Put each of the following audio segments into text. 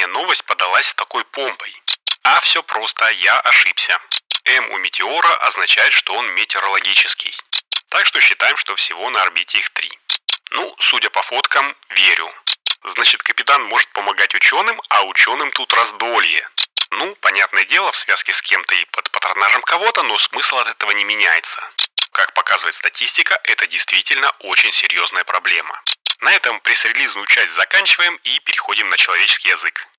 летняя новость подалась такой помпой? А все просто, я ошибся. М у метеора означает, что он метеорологический. Так что считаем, что всего на орбите их три. Ну, судя по фоткам, верю. Значит, капитан может помогать ученым, а ученым тут раздолье. Ну, понятное дело, в связке с кем-то и под патронажем кого-то, но смысл от этого не меняется. Как показывает статистика, это действительно очень серьезная проблема. На этом пресс-релизную часть заканчиваем и переходим на человеческий язык.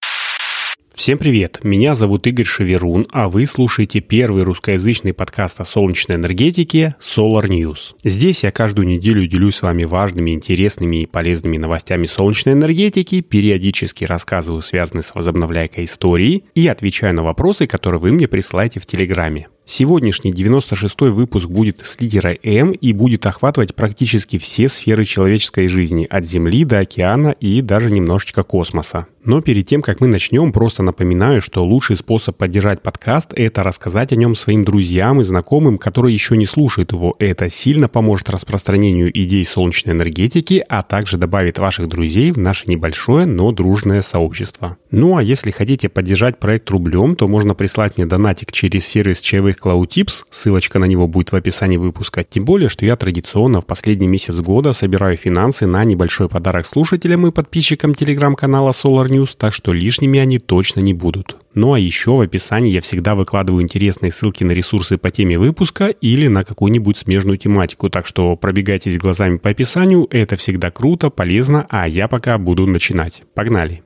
Всем привет, меня зовут Игорь Шеверун, а вы слушаете первый русскоязычный подкаст о солнечной энергетике Solar News. Здесь я каждую неделю делюсь с вами важными, интересными и полезными новостями солнечной энергетики, периодически рассказываю связанные с возобновляйкой истории и отвечаю на вопросы, которые вы мне присылаете в Телеграме. Сегодняшний 96-й выпуск будет с лидера М и будет охватывать практически все сферы человеческой жизни, от Земли до океана и даже немножечко космоса. Но перед тем, как мы начнем, просто напоминаю, что лучший способ поддержать подкаст – это рассказать о нем своим друзьям и знакомым, которые еще не слушают его. Это сильно поможет распространению идей солнечной энергетики, а также добавит ваших друзей в наше небольшое, но дружное сообщество. Ну а если хотите поддержать проект рублем, то можно прислать мне донатик через сервис чаевых CloudTips, ссылочка на него будет в описании выпуска. Тем более, что я традиционно в последний месяц года собираю финансы на небольшой подарок слушателям и подписчикам телеграм-канала Solar News, так что лишними они точно не будут. Ну а еще в описании я всегда выкладываю интересные ссылки на ресурсы по теме выпуска или на какую-нибудь смежную тематику, так что пробегайтесь глазами по описанию, это всегда круто, полезно, а я пока буду начинать. Погнали!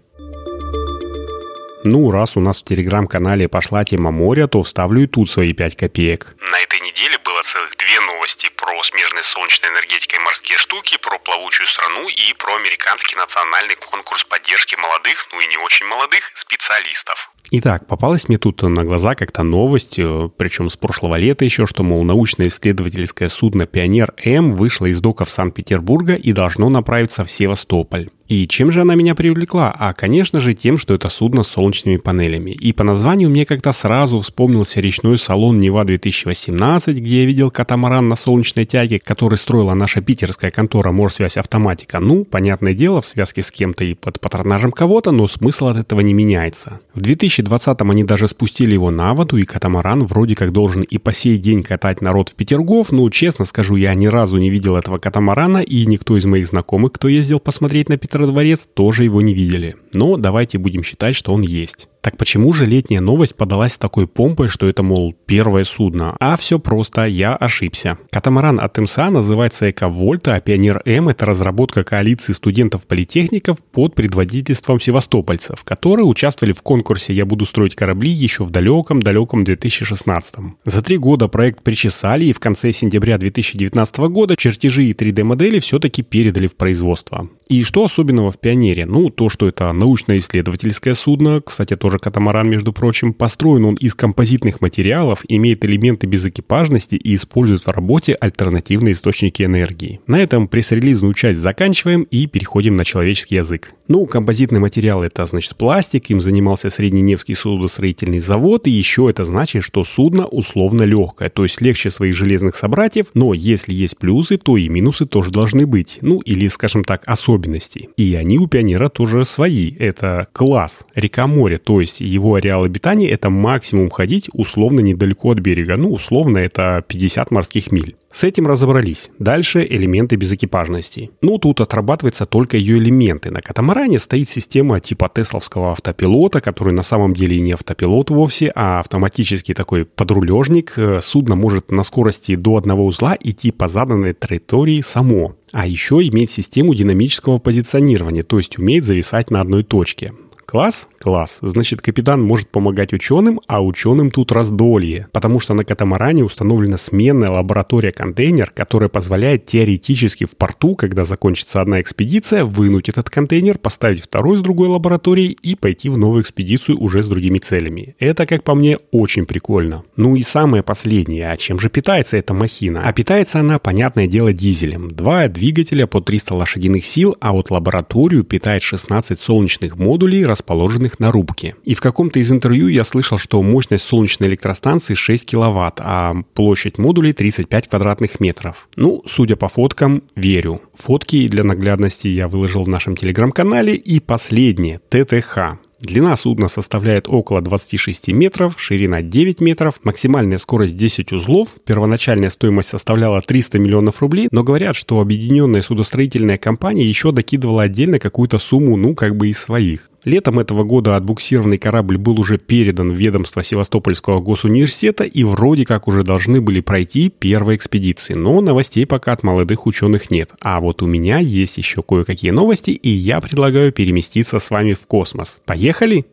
Ну, раз у нас в телеграм-канале пошла тема моря, то вставлю и тут свои 5 копеек. На этой неделе целых две новости про смежные солнечной энергетикой морские штуки, про плавучую страну и про американский национальный конкурс поддержки молодых, ну и не очень молодых, специалистов. Итак, попалась мне тут на глаза как-то новость, э, причем с прошлого лета еще, что, мол, научно-исследовательское судно «Пионер-М» вышло из доков Санкт-Петербурга и должно направиться в Севастополь. И чем же она меня привлекла? А, конечно же, тем, что это судно с солнечными панелями. И по названию мне как-то сразу вспомнился речной салон Нева-2018, где я видел катамаран на солнечной тяге, который строила наша питерская контора Морсвязь Автоматика. Ну, понятное дело, в связке с кем-то и под патронажем кого-то, но смысл от этого не меняется. В 2020-м они даже спустили его на воду, и катамаран вроде как должен и по сей день катать народ в Петергоф, но, честно скажу, я ни разу не видел этого катамарана, и никто из моих знакомых, кто ездил посмотреть на Петергоф, Дворец тоже его не видели. Но давайте будем считать, что он есть. Так почему же летняя новость подалась такой помпой, что это, мол, первое судно? А все просто, я ошибся. Катамаран от МСА называется Эковольта, а Пионер М – это разработка коалиции студентов-политехников под предводительством севастопольцев, которые участвовали в конкурсе «Я буду строить корабли» еще в далеком-далеком 2016 -м. За три года проект причесали, и в конце сентября 2019 года чертежи и 3D-модели все-таки передали в производство. И что особенного в «Пионере»? Ну, то, что это научно-исследовательское судно, кстати, тоже катамаран, между прочим, построен он из композитных материалов, имеет элементы безэкипажности и использует в работе альтернативные источники энергии. На этом пресс-релизную часть заканчиваем и переходим на человеческий язык. Ну, композитный материал это значит пластик, им занимался Средненевский судостроительный завод, и еще это значит, что судно условно легкое, то есть легче своих железных собратьев, но если есть плюсы, то и минусы тоже должны быть. Ну, или, скажем так, особенности. И они у пионера тоже свои. Это класс, река-море, то есть его ареал обитания это максимум ходить условно недалеко от берега. Ну, условно это 50 морских миль. С этим разобрались. Дальше элементы безэкипажности. Ну, тут отрабатываются только ее элементы. На катамаране стоит система типа тесловского автопилота, который на самом деле не автопилот вовсе, а автоматический такой подрулежник. Э, судно может на скорости до одного узла идти по заданной траектории само. А еще имеет систему динамического позиционирования, то есть умеет зависать на одной точке. Класс? Класс. Значит, капитан может помогать ученым, а ученым тут раздолье. Потому что на катамаране установлена сменная лаборатория-контейнер, которая позволяет теоретически в порту, когда закончится одна экспедиция, вынуть этот контейнер, поставить второй с другой лабораторией и пойти в новую экспедицию уже с другими целями. Это, как по мне, очень прикольно. Ну и самое последнее, а чем же питается эта махина? А питается она, понятное дело, дизелем. Два двигателя по 300 лошадиных сил, а вот лабораторию питает 16 солнечных модулей, расположенных на рубке. И в каком-то из интервью я слышал, что мощность солнечной электростанции 6 киловатт, а площадь модулей 35 квадратных метров. Ну, судя по фоткам, верю. Фотки для наглядности я выложил в нашем телеграм-канале. И последнее, ТТХ. Длина судна составляет около 26 метров, ширина 9 метров, максимальная скорость 10 узлов, первоначальная стоимость составляла 300 миллионов рублей, но говорят, что объединенная судостроительная компания еще докидывала отдельно какую-то сумму, ну, как бы из своих. Летом этого года отбуксированный корабль был уже передан в ведомство Севастопольского госуниверситета и вроде как уже должны были пройти первые экспедиции, но новостей пока от молодых ученых нет. А вот у меня есть еще кое-какие новости, и я предлагаю переместиться с вами в космос. Поехали?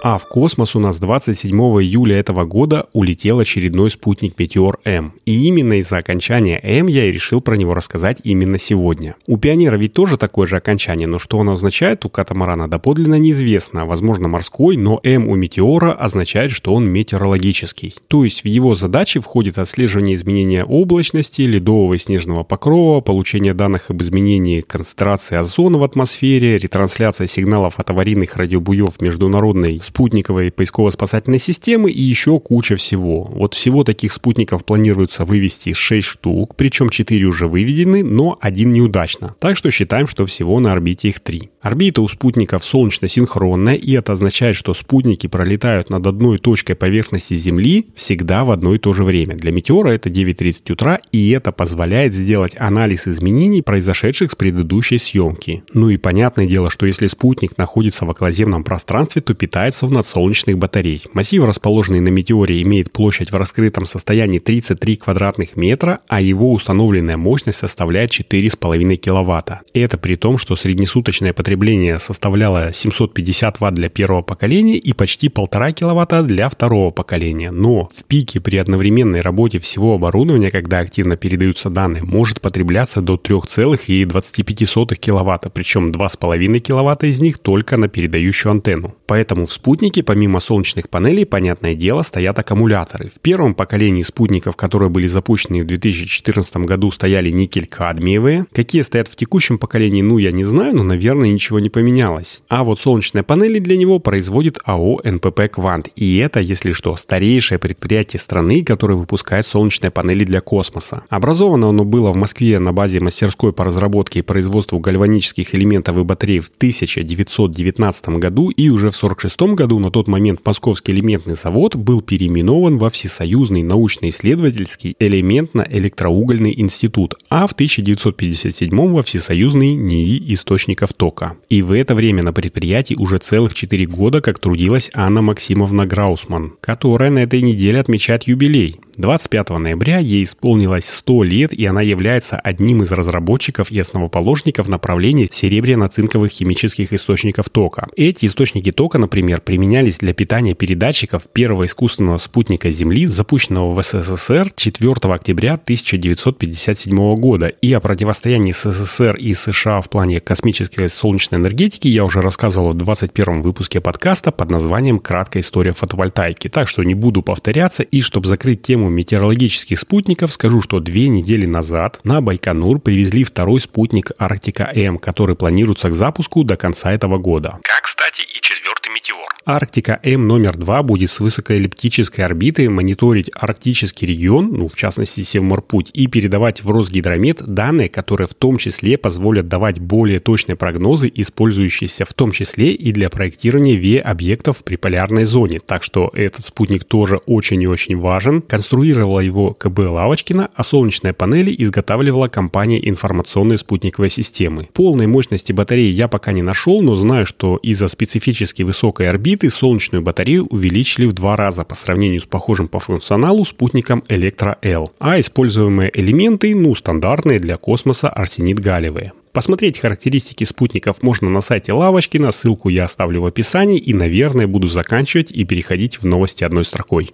А в космос у нас 27 июля этого года улетел очередной спутник Метеор-М. И именно из-за окончания М я и решил про него рассказать именно сегодня. У Пионера ведь тоже такое же окончание, но что оно означает у катамарана доподлинно неизвестно. Возможно морской, но М у Метеора означает, что он метеорологический. То есть в его задачи входит отслеживание изменения облачности, ледового и снежного покрова, получение данных об изменении концентрации озона в атмосфере, ретрансляция сигналов от аварийных радиобуев международной спутниковой поисково-спасательной системы и еще куча всего. Вот всего таких спутников планируется вывести 6 штук, причем 4 уже выведены, но один неудачно. Так что считаем, что всего на орбите их 3. Орбита у спутников солнечно-синхронная, и это означает, что спутники пролетают над одной точкой поверхности Земли всегда в одно и то же время. Для метеора это 9.30 утра, и это позволяет сделать анализ изменений, произошедших с предыдущей съемки. Ну и понятное дело, что если спутник находится в околоземном пространстве, то питается он от солнечных батарей. Массив, расположенный на метеоре, имеет площадь в раскрытом состоянии 33 квадратных метра, а его установленная мощность составляет 4,5 киловатта. И это при том, что среднесуточное потребление составляло 750 ватт для первого поколения и почти 1,5 киловатта для второго поколения. Но в пике при одновременной работе всего оборудования, когда активно передаются данные, может потребляться до 3,25 киловатта, причем 2,5 киловатта из них только на передающую антенну. Поэтому в спутнике помимо солнечных панелей, понятное дело, стоят аккумуляторы. В первом поколении спутников, которые были запущены в 2014 году, стояли никель-кадмиевые. Какие стоят в текущем поколении, ну, я не знаю, но, наверное, ничего не поменялось. А вот солнечные панели для него производит АО НПП «Квант». И это, если что, старейшее предприятие страны, которое выпускает солнечные панели для космоса. Образовано оно было в Москве на базе мастерской по разработке и производству гальванических элементов и батарей в 1919 году и уже в 1946 году на тот момент Московский элементный завод был переименован во Всесоюзный научно-исследовательский элементно-электроугольный институт, а в 1957 во Всесоюзный НИИ источников тока. И в это время на предприятии уже целых 4 года как трудилась Анна Максимовна Граусман, которая на этой неделе отмечает юбилей. 25 ноября ей исполнилось 100 лет, и она является одним из разработчиков и основоположников направления серебряно-цинковых химических источников тока. Эти источники тока, например, применялись для питания передатчиков первого искусственного спутника Земли, запущенного в СССР 4 октября 1957 года. И о противостоянии СССР и США в плане космической солнечной энергетики я уже рассказывал в 21 выпуске подкаста под названием «Краткая история фотовольтайки». Так что не буду повторяться, и чтобы закрыть тему тему метеорологических спутников скажу, что две недели назад на Байконур привезли второй спутник Арктика-М, который планируется к запуску до конца этого года. Как, кстати, и четвертый метеор. Арктика М номер 2 будет с высокоэллиптической орбиты мониторить арктический регион, ну, в частности, Севморпуть, и передавать в Росгидромет данные, которые в том числе позволят давать более точные прогнозы, использующиеся в том числе и для проектирования ВИЭ-объектов при полярной зоне. Так что этот спутник тоже очень и очень важен. Конструировала его КБ Лавочкина, а солнечные панели изготавливала компания информационной спутниковой системы. Полной мощности батареи я пока не нашел, но знаю, что из-за специфически высокой орбиты орбиты солнечную батарею увеличили в два раза по сравнению с похожим по функционалу спутником Электро-Л, а используемые элементы, ну, стандартные для космоса арсенит-галлиевые. Посмотреть характеристики спутников можно на сайте Лавочкина, ссылку я оставлю в описании и, наверное, буду заканчивать и переходить в новости одной строкой.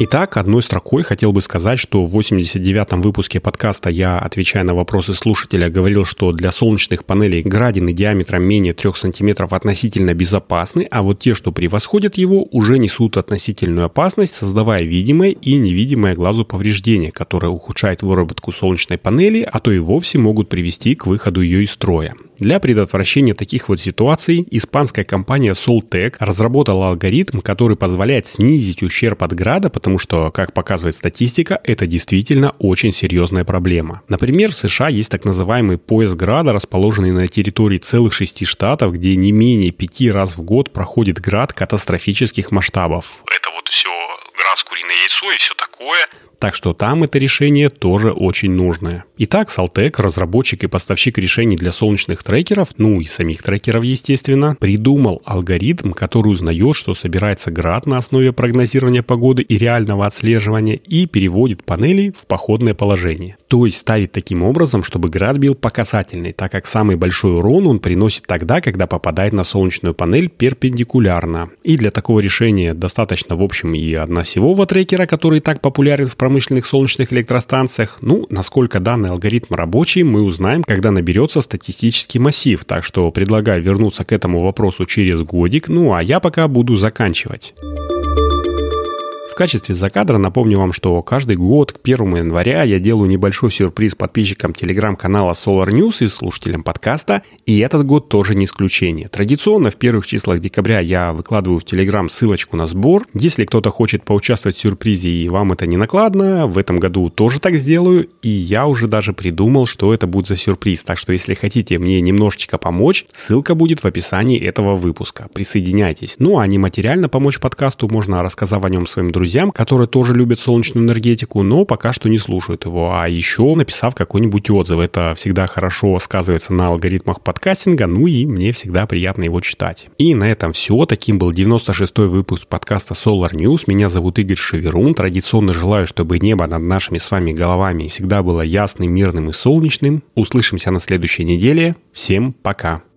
Итак, одной строкой хотел бы сказать, что в 89-м выпуске подкаста я, отвечая на вопросы слушателя, говорил, что для солнечных панелей градины диаметром менее 3 см относительно безопасны, а вот те, что превосходят его, уже несут относительную опасность, создавая видимое и невидимое глазу повреждение, которое ухудшает выработку солнечной панели, а то и вовсе могут привести к выходу ее из строя. Для предотвращения таких вот ситуаций испанская компания Soltec разработала алгоритм, который позволяет снизить ущерб от града, потому что, как показывает статистика, это действительно очень серьезная проблема. Например, в США есть так называемый пояс града, расположенный на территории целых шести штатов, где не менее пяти раз в год проходит град катастрофических масштабов. Это вот все град с куриное яйцо и все такое. Так что там это решение тоже очень нужное. Итак, Saltec, разработчик и поставщик решений для солнечных трекеров, ну и самих трекеров, естественно, придумал алгоритм, который узнает, что собирается град на основе прогнозирования погоды и реального отслеживания и переводит панели в походное положение. То есть ставит таким образом, чтобы град бил по касательной, так как самый большой урон он приносит тогда, когда попадает на солнечную панель перпендикулярно. И для такого решения достаточно, в общем, и односевого трекера, который так популярен в промышленных солнечных электростанциях. Ну, насколько данный алгоритм рабочий, мы узнаем, когда наберется статистический массив. Так что предлагаю вернуться к этому вопросу через годик. Ну, а я пока буду заканчивать качестве закадра напомню вам, что каждый год к 1 января я делаю небольшой сюрприз подписчикам телеграм-канала Solar News и слушателям подкаста, и этот год тоже не исключение. Традиционно в первых числах декабря я выкладываю в телеграм ссылочку на сбор. Если кто-то хочет поучаствовать в сюрпризе и вам это не накладно, в этом году тоже так сделаю, и я уже даже придумал, что это будет за сюрприз. Так что если хотите мне немножечко помочь, ссылка будет в описании этого выпуска. Присоединяйтесь. Ну а не материально помочь подкасту можно, рассказав о нем своим друзьям друзьям, которые тоже любят солнечную энергетику, но пока что не слушают его. А еще написав какой-нибудь отзыв. Это всегда хорошо сказывается на алгоритмах подкастинга, ну и мне всегда приятно его читать. И на этом все. Таким был 96-й выпуск подкаста Solar News. Меня зовут Игорь Шеверун. Традиционно желаю, чтобы небо над нашими с вами головами всегда было ясным, мирным и солнечным. Услышимся на следующей неделе. Всем пока.